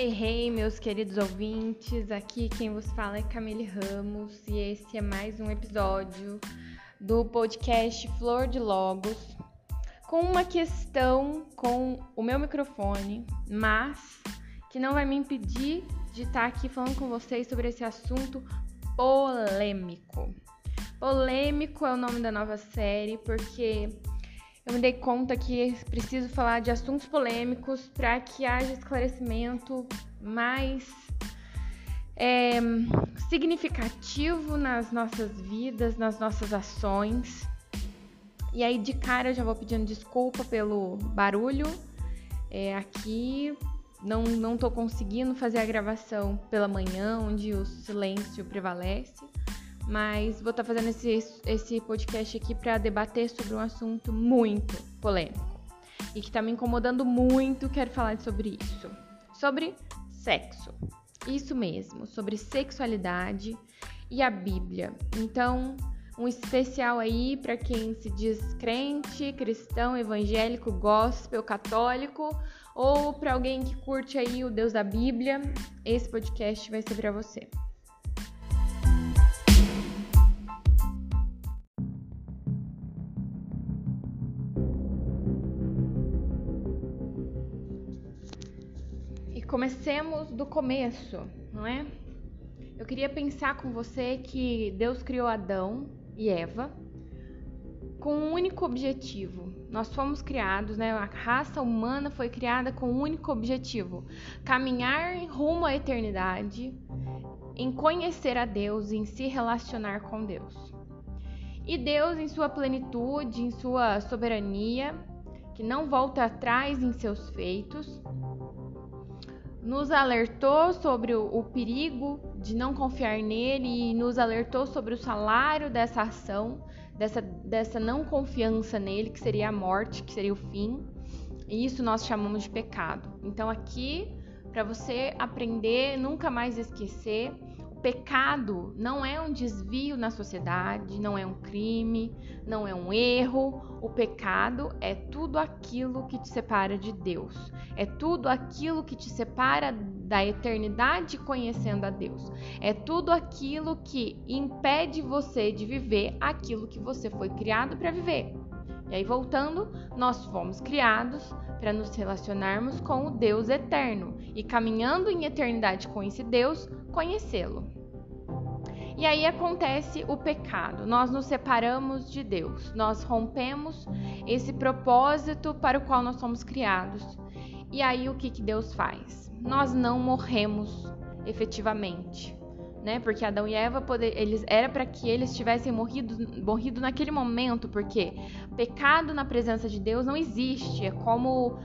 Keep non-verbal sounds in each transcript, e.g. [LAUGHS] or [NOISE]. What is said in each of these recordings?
Hey, meus queridos ouvintes, aqui quem vos fala é Camille Ramos e esse é mais um episódio do podcast Flor de Logos com uma questão com o meu microfone, mas que não vai me impedir de estar aqui falando com vocês sobre esse assunto polêmico. Polêmico é o nome da nova série porque eu me dei conta que preciso falar de assuntos polêmicos para que haja esclarecimento mais é, significativo nas nossas vidas, nas nossas ações. E aí, de cara, eu já vou pedindo desculpa pelo barulho. É, aqui não, não tô conseguindo fazer a gravação pela manhã, onde o silêncio prevalece mas vou estar tá fazendo esse, esse podcast aqui para debater sobre um assunto muito polêmico e que está me incomodando muito. Quero falar sobre isso, sobre sexo. Isso mesmo, sobre sexualidade e a Bíblia. Então, um especial aí para quem se diz crente, cristão, evangélico, gospel, católico ou para alguém que curte aí o Deus da Bíblia. Esse podcast vai ser para você. Comecemos do começo, não é? Eu queria pensar com você que Deus criou Adão e Eva com um único objetivo. Nós fomos criados, né? A raça humana foi criada com um único objetivo: caminhar rumo à eternidade, em conhecer a Deus, em se relacionar com Deus. E Deus, em sua plenitude, em sua soberania, que não volta atrás em seus feitos, nos alertou sobre o, o, perigo de não confiar nele e nos alertou sobre o salário dessa ação, dessa, dessa não confiança nele, que seria a morte, que seria o fim. E isso nós chamamos de pecado. Então, aqui, para você aprender, nunca mais esquecer, pecado não é um desvio na sociedade, não é um crime, não é um erro. O pecado é tudo aquilo que te separa de Deus. É tudo aquilo que te separa da eternidade conhecendo a Deus. É tudo aquilo que impede você de viver aquilo que você foi criado para viver. E aí, voltando, nós fomos criados para nos relacionarmos com o Deus eterno e caminhando em eternidade com esse Deus, conhecê-lo. E aí acontece o pecado. Nós nos separamos de Deus. Nós rompemos esse propósito para o qual nós somos criados. E aí o que, que Deus faz? Nós não morremos efetivamente. Né? Porque Adão e Eva poder, eles era para que eles tivessem morrido, morrido naquele momento, porque pecado na presença de Deus não existe. É como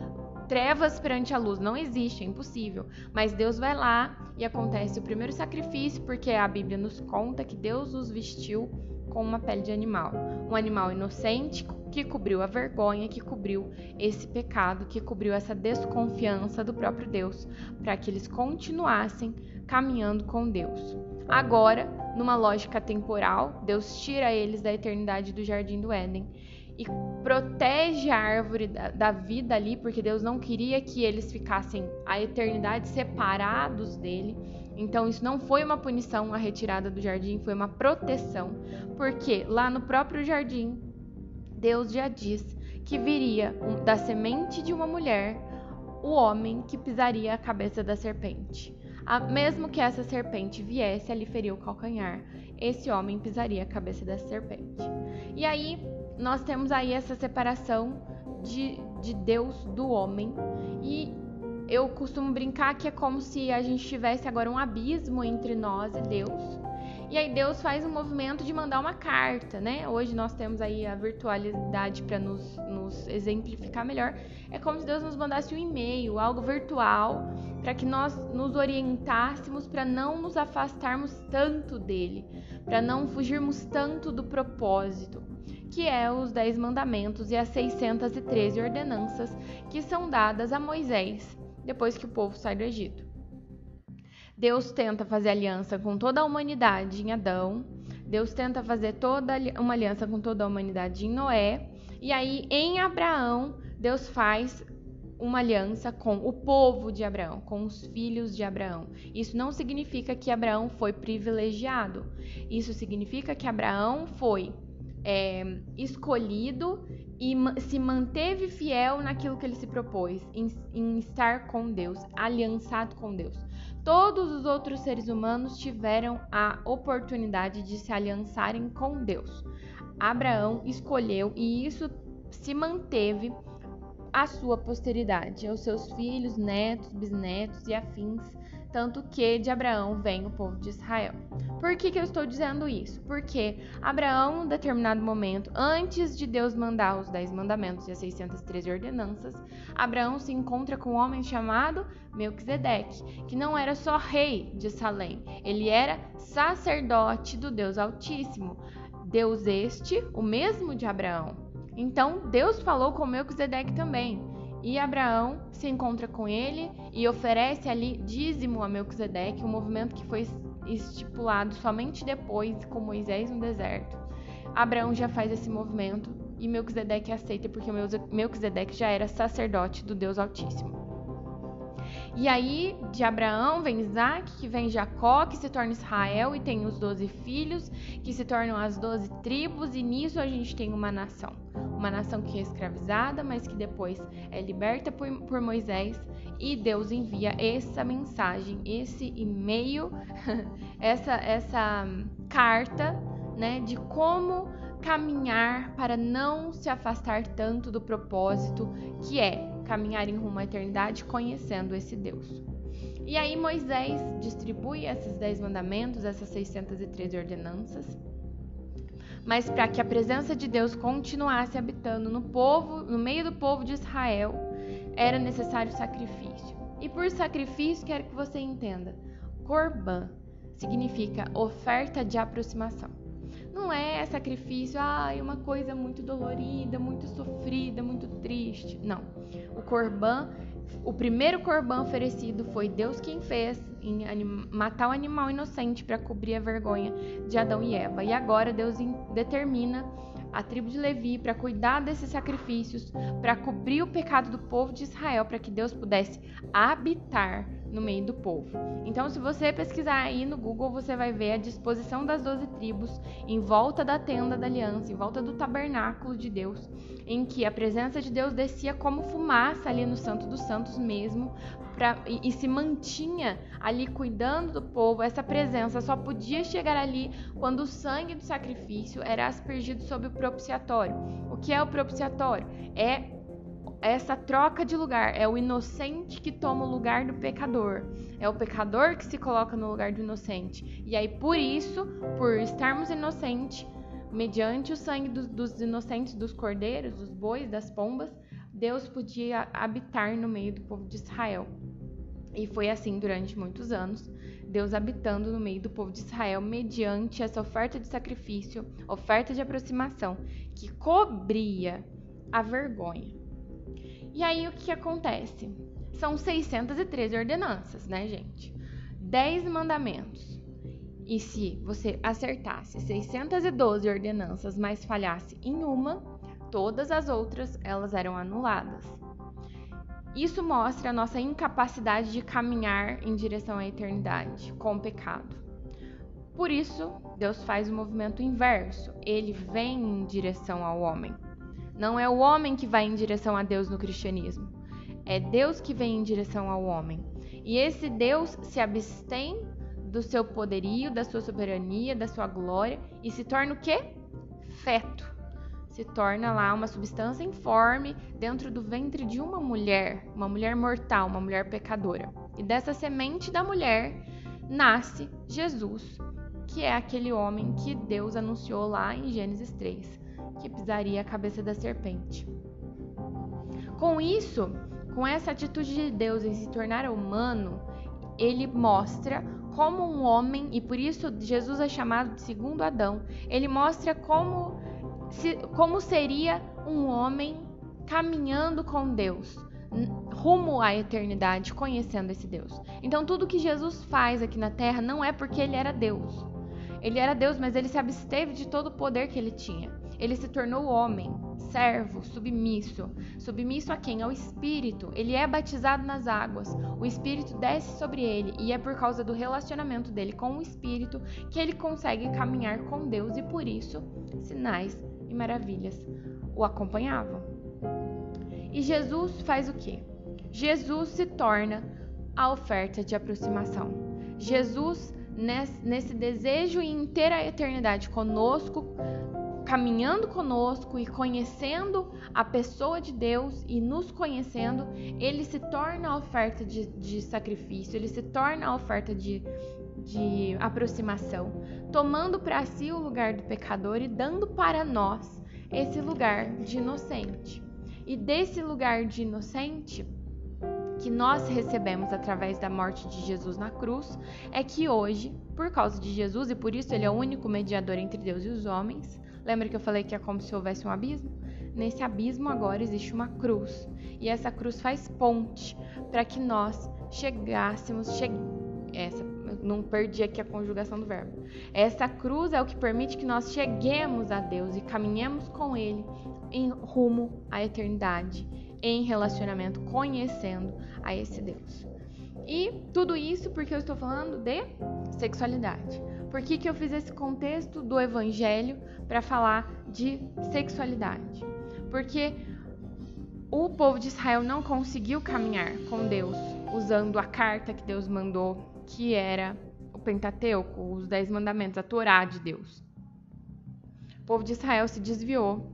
trevas perante a luz. Não existe, é impossível. Mas Deus vai lá e acontece o primeiro sacrifício, porque a Bíblia nos conta que Deus os vestiu com uma pele de animal. Um animal inocente que cobriu a vergonha, que cobriu esse pecado, que cobriu essa desconfiança do próprio Deus, para que eles continuassem caminhando com Deus. Agora, numa lógica temporal, Deus tira eles da eternidade do jardim do Éden e protege a árvore da, da, vida ali, porque Deus não queria que eles ficassem a eternidade separados dele. Então, isso não foi uma punição a retirada do jardim, foi uma proteção, porque lá no próprio jardim, Deus já diz que viria da semente de uma mulher o homem que pisaria a cabeça da serpente. A, mesmo que essa serpente viesse a lhe ferir o calcanhar, esse homem pisaria a cabeça dessa serpente. E aí, nós temos aí essa separação de, de Deus do homem. E eu costumo brincar que é como se a gente tivesse agora um abismo entre nós e Deus. E aí Deus faz um movimento de mandar uma carta, né? Hoje nós temos aí a virtualidade para nos, nos exemplificar melhor. É como se Deus nos mandasse um e-mail, algo virtual, para que nós nos orientássemos para não nos afastarmos tanto dele, para não fugirmos tanto do propósito que é os Dez Mandamentos e as 613 ordenanças que são dadas a Moisés depois que o povo sai do Egito. Deus tenta fazer aliança com toda a humanidade em Adão, Deus tenta fazer toda uma aliança com toda a humanidade em Noé, e aí em Abraão, Deus faz uma aliança com o povo de Abraão, com os filhos de Abraão. Isso não significa que Abraão foi privilegiado. Isso significa que Abraão foi é, escolhido e se manteve fiel naquilo que ele se propôs, em, em estar com Deus, aliançado com Deus. Todos os outros seres humanos tiveram a oportunidade de se aliançarem com Deus. Abraão escolheu e isso se manteve à sua posteridade, aos seus filhos, netos, bisnetos e afins, tanto que de Abraão vem o povo de Israel. Por que, que eu estou dizendo isso? Porque Abraão, em um determinado momento, antes de Deus mandar os Dez Mandamentos e as 613 ordenanças, Abraão se encontra com um homem chamado Melquisedeque, que não era só rei de Salém, ele era sacerdote do Deus Altíssimo. Deus este, o mesmo de Abraão. Então Deus falou com Melquisedeque também. E Abraão se encontra com ele e oferece ali dízimo a Melquisedeque, um movimento que foi estipulado somente depois com Moisés no deserto. Abraão já faz esse movimento e Melquisedeque aceita porque Melquisedeque já era sacerdote do Deus Altíssimo. E aí, de Abraão vem Isaac, que vem Jacó, que se torna Israel e tem os doze filhos, que se tornam as doze tribos, e nisso a gente tem uma nação. Uma nação que é escravizada, mas que depois é liberta por, por Moisés e Deus envia essa mensagem, esse e-mail, [LAUGHS] essa, essa carta, né, de como caminhar para não se afastar tanto do propósito que é caminhar em rumo à eternidade conhecendo esse Deus. E aí Moisés distribui esses dez mandamentos, essas 613 ordenanças, mas para que a presença de Deus continuasse habitando no povo, no meio do povo de Israel, era necessário sacrifício. E por sacrifício, quero que você entenda, Corban significa oferta de aproximação. Não é sacrifício, ah, é uma coisa muito dolorida, muito sofrida, muito triste. Não. O corban, o primeiro corban oferecido foi Deus quem fez em matar um animal inocente para cobrir a vergonha de Adão e Eva. E agora Deus determina a tribo de Levi para cuidar desses sacrifícios, para cobrir o pecado do povo de Israel, para que Deus pudesse habitar no meio do povo. Então, se você pesquisar aí no Google, você vai ver a disposição das doze tribos em volta da tenda da aliança, em volta do tabernáculo de Deus, em que a presença de Deus descia como fumaça ali no Santo dos Santos mesmo, pra, e, e se mantinha ali cuidando do povo. Essa presença só podia chegar ali quando o sangue do sacrifício era aspergido sobre o propiciatório. O que é o propiciatório? É essa troca de lugar. É o inocente que toma o lugar do pecador. É o pecador que se coloca no lugar do inocente. E aí, por isso, por estarmos inocentes, mediante o sangue dos, dos inocentes, dos cordeiros, dos bois, das pombas, Deus podia habitar no meio do povo de Israel. E foi assim durante muitos anos, Deus habitando no meio do povo de Israel mediante essa oferta de sacrifício, oferta de aproximação, que cobria a vergonha. E aí o que acontece? São 613 ordenanças, né, gente? 10 mandamentos. E se você acertasse 612 ordenanças, mas falhasse em uma, todas as outras elas eram anuladas. Isso mostra a nossa incapacidade de caminhar em direção à eternidade com o pecado. Por isso, Deus faz o movimento inverso. Ele vem em direção ao homem. Não é o homem que vai em direção a Deus no cristianismo. É Deus que vem em direção ao homem. E esse Deus se abstém do seu poderio, da sua soberania, da sua glória e se torna o quê? Feto. Se torna lá uma substância informe dentro do ventre de uma mulher, uma mulher mortal, uma mulher pecadora. E dessa semente da mulher nasce Jesus, que é aquele homem que Deus anunciou lá em Gênesis 3 que pisaria a cabeça da serpente. Com isso, com essa atitude de Deus em se tornar humano, ele mostra como um homem, e por isso Jesus é chamado de segundo Adão, ele mostra como, se, como seria um homem caminhando com Deus, rumo à eternidade, conhecendo esse Deus. Então, tudo que Jesus faz aqui na terra não é porque ele era Deus, Ele era Deus, mas ele se absteve de todo o poder que ele tinha. Ele se tornou homem, servo, submisso. Submisso a quem? Ao Espírito. Ele é batizado nas águas. O Espírito desce sobre ele e é por causa do relacionamento dele com o Espírito que ele consegue caminhar com Deus e por isso sinais e maravilhas o acompanhavam. E Jesus faz o quê? Jesus se torna a oferta de aproximação. Jesus, nesse desejo em ter a eternidade conosco, caminhando conosco e conhecendo a pessoa de Deus e nos conhecendo, ele se torna a oferta de, de sacrifício, ele se torna a oferta de, de aproximação, tomando para si o lugar do pecador e dando para nós esse lugar de inocente. E desse lugar de inocente, que nós recebemos através da morte de Jesus na cruz é que hoje, por causa de Jesus e por isso ele é o único mediador entre Deus e os homens, lembra que eu falei que é como se houvesse um abismo? Nesse abismo agora existe uma cruz e essa cruz faz ponte para que nós chegássemos, che... essa não perdi aqui a conjugação do verbo. Essa cruz é o que permite que nós cheguemos a Deus e caminhemos com Ele em rumo à eternidade em relacionamento, conhecendo a esse Deus. E tudo isso porque eu estou falando de sexualidade. Por que, que eu fiz esse contexto do evangelho para falar de sexualidade? Porque o povo de Israel não conseguiu caminhar com Deus usando a carta que Deus mandou, que era o Pentateuco, os Dez Mandamentos, a Torá de Deus. O povo de Israel se desviou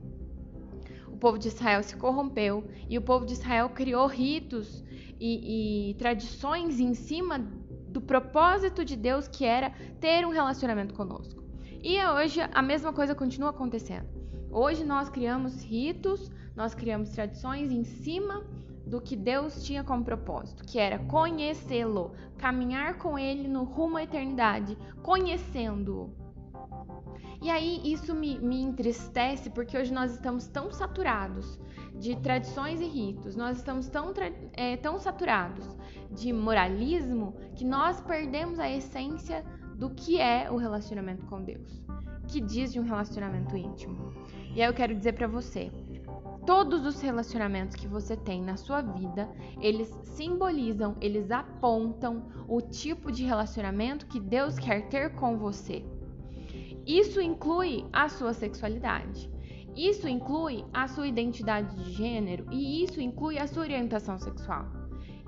povo de Israel se corrompeu e o povo de Israel criou ritos e, e tradições em cima do propósito de Deus que era ter um relacionamento conosco. E hoje a mesma coisa continua acontecendo. Hoje nós criamos ritos, nós criamos tradições em cima do que Deus tinha como propósito, que era conhecê-lo, caminhar com ele no rumo à eternidade, conhecendo-o. E aí isso me, me entristece porque hoje nós estamos tão saturados de tradições e ritos, nós estamos tão, é, tão saturados de moralismo que nós perdemos a essência do que é o relacionamento com Deus, que diz de um relacionamento íntimo. E aí eu quero dizer para você, todos os relacionamentos que você tem na sua vida, eles simbolizam, eles apontam o tipo de relacionamento que Deus quer ter com você. Isso inclui a sua sexualidade. Isso inclui a sua identidade de gênero e isso inclui a sua orientação sexual.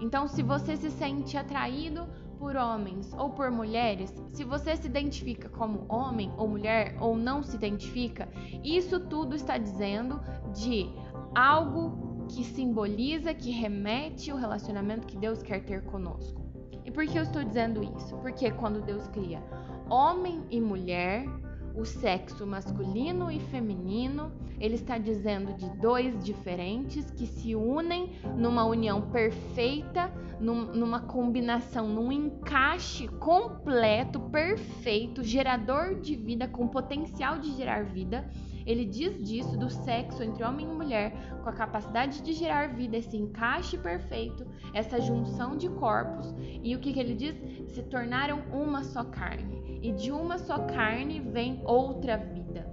Então, se você se sente atraído por homens ou por mulheres, se você se identifica como homem ou mulher ou não se identifica, isso tudo está dizendo de algo que simboliza, que remete o relacionamento que Deus quer ter conosco. E por que eu estou dizendo isso? Porque quando Deus cria homem e mulher, o sexo masculino e feminino, ele está dizendo de dois diferentes que se unem numa união perfeita, num, numa combinação, num encaixe completo, perfeito, gerador de vida, com potencial de gerar vida. Ele diz disso do sexo entre homem e mulher, com a capacidade de gerar vida, esse encaixe perfeito, essa junção de corpos. E o que, que ele diz? Se tornaram uma só carne e de uma só carne vem outra vida.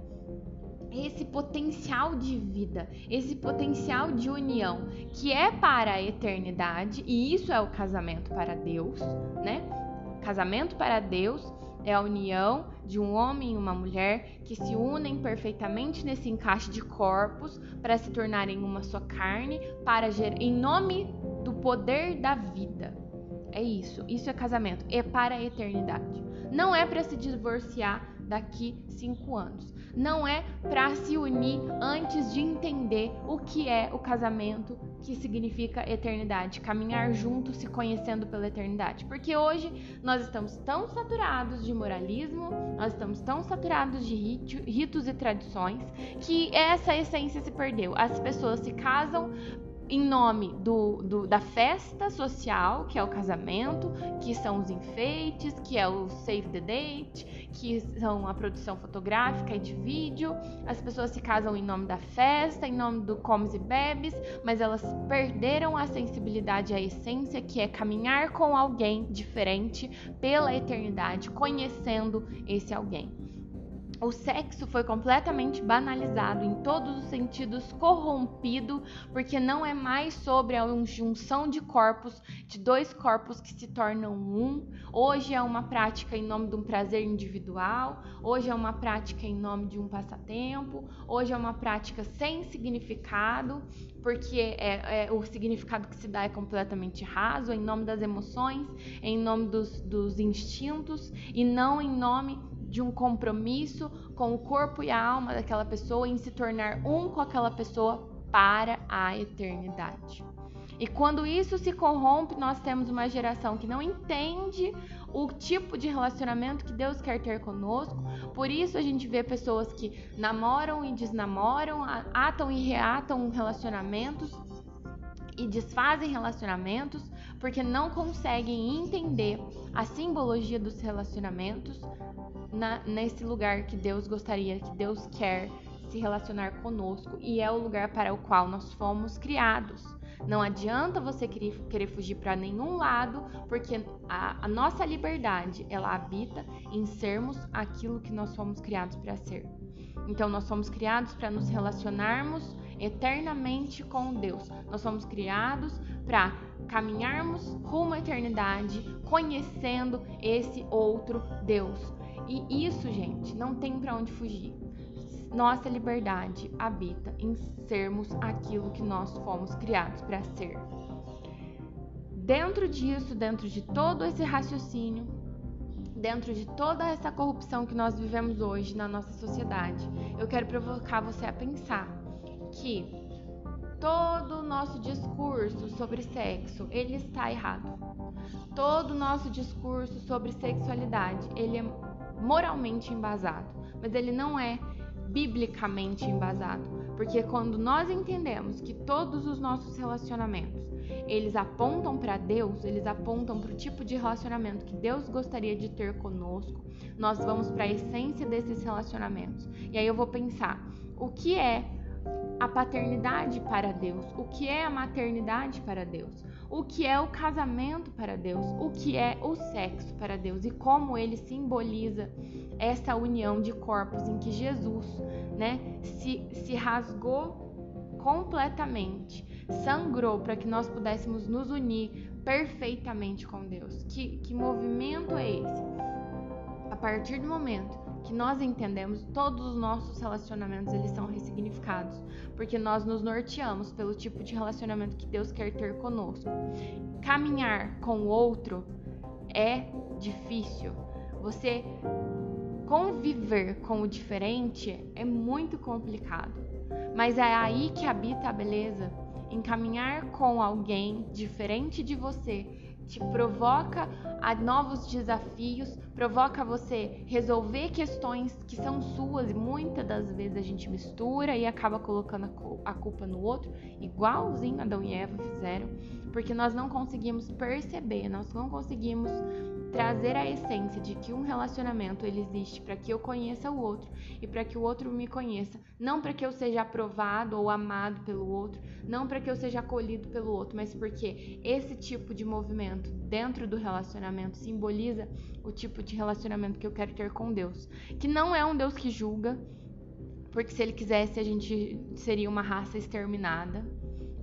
Esse potencial de vida, esse potencial de união que é para a eternidade, e isso é o casamento para Deus, né? Casamento para Deus é a união de um homem e uma mulher que se unem perfeitamente nesse encaixe de corpos para se tornarem uma só carne, para gerar, em nome do poder da vida. É isso, isso é casamento, é para a eternidade. Não é para se divorciar daqui cinco anos. Não é para se unir antes de entender o que é o casamento, que significa eternidade, caminhar juntos, se conhecendo pela eternidade. Porque hoje nós estamos tão saturados de moralismo, nós estamos tão saturados de ritos e tradições que essa essência se perdeu. As pessoas se casam em nome do, do, da festa social, que é o casamento, que são os enfeites, que é o save the date, que são a produção fotográfica e de vídeo. As pessoas se casam em nome da festa, em nome do comes e bebes, mas elas perderam a sensibilidade, a essência, que é caminhar com alguém diferente pela eternidade, conhecendo esse alguém o sexo foi completamente banalizado, em todos os sentidos corrompido, porque não é mais sobre a junção de corpos, de dois corpos que se tornam um. Hoje é uma prática em nome de um prazer individual, hoje é uma prática em nome de um passatempo, hoje é uma prática sem significado, porque é, é o significado que se dá é completamente raso, em nome das emoções, em nome dos, dos instintos e não em nome de um compromisso com o corpo e a alma daquela pessoa em se tornar um com aquela pessoa para a eternidade. E quando isso se corrompe, nós temos uma geração que não entende o tipo de relacionamento que Deus quer ter conosco. Por isso a gente vê pessoas que namoram e desnamoram, atam e reatam relacionamentos e desfazem relacionamentos porque não conseguem entender a simbologia dos relacionamentos, na, nesse lugar que Deus gostaria, que Deus quer se relacionar conosco e é o lugar para o qual nós fomos criados. Não adianta você querer, fugir para nenhum lado, porque a, a, nossa liberdade ela habita em sermos aquilo que nós fomos criados para ser. Então nós somos criados para nos relacionarmos eternamente com Deus. Nós somos criados para caminharmos rumo à eternidade, conhecendo esse outro Deus. E isso, gente, não tem para onde fugir. Nossa liberdade habita em sermos aquilo que nós fomos criados para ser. Dentro disso, dentro de todo esse raciocínio, dentro de toda essa corrupção que nós vivemos hoje na nossa sociedade, eu quero provocar você a pensar que todo o nosso discurso sobre sexo, ele está errado. Todo o nosso discurso sobre sexualidade, ele é moralmente embasado, mas ele não é biblicamente embasado, porque quando nós entendemos que todos os nossos relacionamentos eles apontam para Deus, eles apontam para o tipo de relacionamento que Deus gostaria de ter conosco, nós vamos para a essência desses relacionamentos. E aí eu vou pensar, o que é a paternidade para Deus? O que é a maternidade para Deus? o que é o casamento para Deus, o que é o sexo para Deus e como ele simboliza essa união de corpos em que Jesus, né, se, se rasgou completamente, sangrou para que nós pudéssemos nos unir perfeitamente com Deus. Que, que movimento é esse? A partir do momento que nós entendemos, todos os nossos relacionamentos eles são ressignificados, porque nós nos norteamos pelo tipo de relacionamento que Deus quer ter conosco. Caminhar com o outro é difícil. Você conviver com o diferente é muito complicado, mas é aí que habita a beleza. Em caminhar com alguém diferente de você te provoca a novos desafios, provoca você resolver questões que são suas e muitas das vezes a gente mistura e acaba colocando a culpa no outro, igualzinho Adão e Eva fizeram, porque nós não conseguimos perceber, nós não conseguimos trazer a essência de que um relacionamento ele existe para que eu conheça o outro e para que o outro me conheça, não para que eu seja aprovado ou amado pelo outro, não para que eu seja acolhido pelo outro, mas porque esse tipo de movimento dentro do relacionamento simboliza o tipo de relacionamento que eu quero ter com Deus, que não é um Deus que julga, porque se ele quisesse a gente seria uma raça exterminada,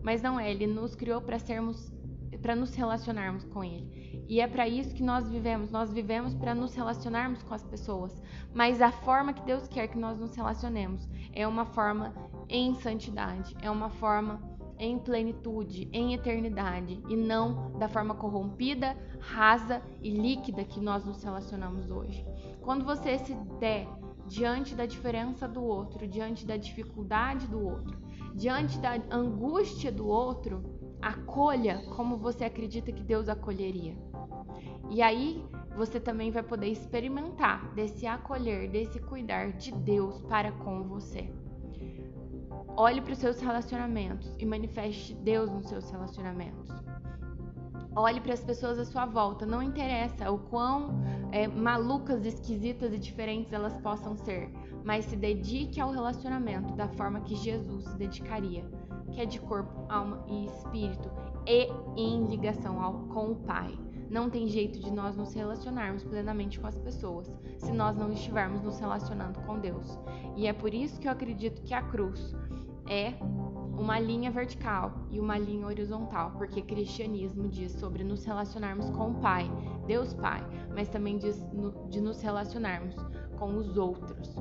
mas não é, ele nos criou para sermos para nos relacionarmos com ele. E é para isso que nós vivemos. Nós vivemos para nos relacionarmos com as pessoas. Mas a forma que Deus quer que nós nos relacionemos é uma forma em santidade, é uma forma em plenitude, em eternidade, e não da forma corrompida, rasa e líquida que nós nos relacionamos hoje. Quando você se der diante da diferença do outro, diante da dificuldade do outro, diante da angústia do outro, acolha como você acredita que Deus acolheria. E aí você também vai poder experimentar desse acolher, desse cuidar de Deus para com você. Olhe para os seus relacionamentos e manifeste Deus nos seus relacionamentos. Olhe para as pessoas à sua volta. Não interessa o quão é, malucas, esquisitas e diferentes elas possam ser, mas se dedique ao relacionamento da forma que Jesus se dedicaria, que é de corpo, alma e espírito e em ligação ao, com o Pai. Não tem jeito de nós nos relacionarmos plenamente com as pessoas se nós não estivermos nos relacionando com Deus. E é por isso que eu acredito que a cruz é uma linha vertical e uma linha horizontal, porque cristianismo diz sobre nos relacionarmos com o Pai, Deus Pai, mas também diz de nos relacionarmos com os outros.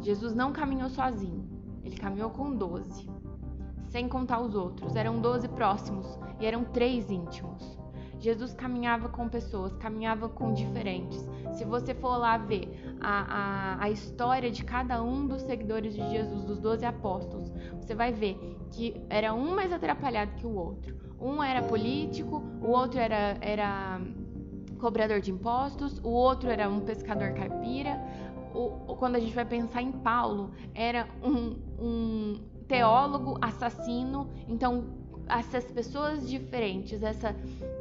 Jesus não caminhou sozinho, ele caminhou com doze, sem contar os outros. Eram doze próximos e eram três íntimos. Jesus caminhava com pessoas, caminhava com diferentes. Se você for lá ver a, a, a história de cada um dos seguidores de Jesus, dos doze apóstolos, você vai ver que era um mais atrapalhado que o outro. Um era político, o outro era, era cobrador de impostos, o outro era um pescador caipira. O, quando a gente vai pensar em Paulo, era um, um teólogo assassino. Então, essas pessoas diferentes, essa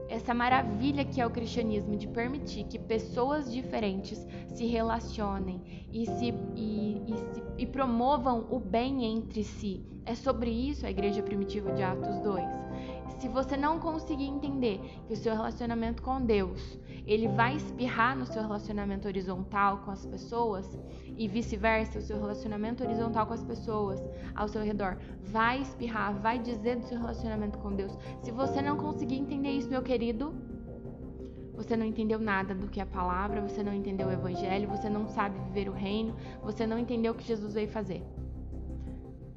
essa maravilha que é o cristianismo de permitir que pessoas diferentes se relacionem e, se, e, e, se, e promovam o bem entre si. É sobre isso a igreja primitiva de Atos 2. Se você não conseguir entender que o seu relacionamento com Deus, ele vai espirrar no seu relacionamento horizontal com as pessoas e vice-versa, o seu relacionamento horizontal com as pessoas ao seu redor vai espirrar, vai dizer do seu relacionamento com Deus. Se você não conseguir entender isso, meu querido, você não entendeu nada do que é a palavra, você não entendeu o evangelho, você não sabe viver o reino, você não entendeu o que Jesus veio fazer.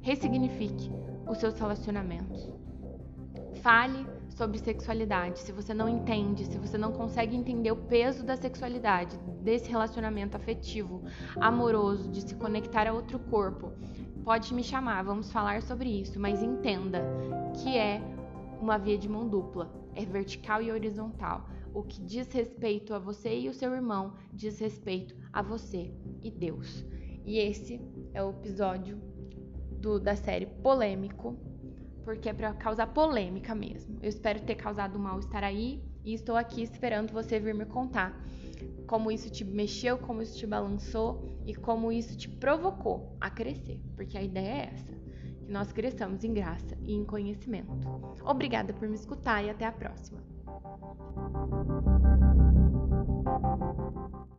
Ressignifique os seus relacionamentos. Fale sobre sexualidade. Se você não entende, se você não consegue entender o peso da sexualidade, desse relacionamento afetivo, amoroso, de se conectar a outro corpo, pode me chamar, vamos falar sobre isso, mas entenda que é uma via de mão dupla, é vertical e horizontal. O que diz respeito a você e o seu irmão diz respeito a você e Deus. E esse é o episódio do, da série Polêmico porque é para causar polêmica mesmo. Eu espero ter causado mal estar aí e estou aqui esperando você vir me contar como isso te mexeu, como isso te balançou e como isso te provocou a crescer, porque a ideia é essa, que nós cresçamos em graça e em conhecimento. Obrigada por me escutar e até a próxima.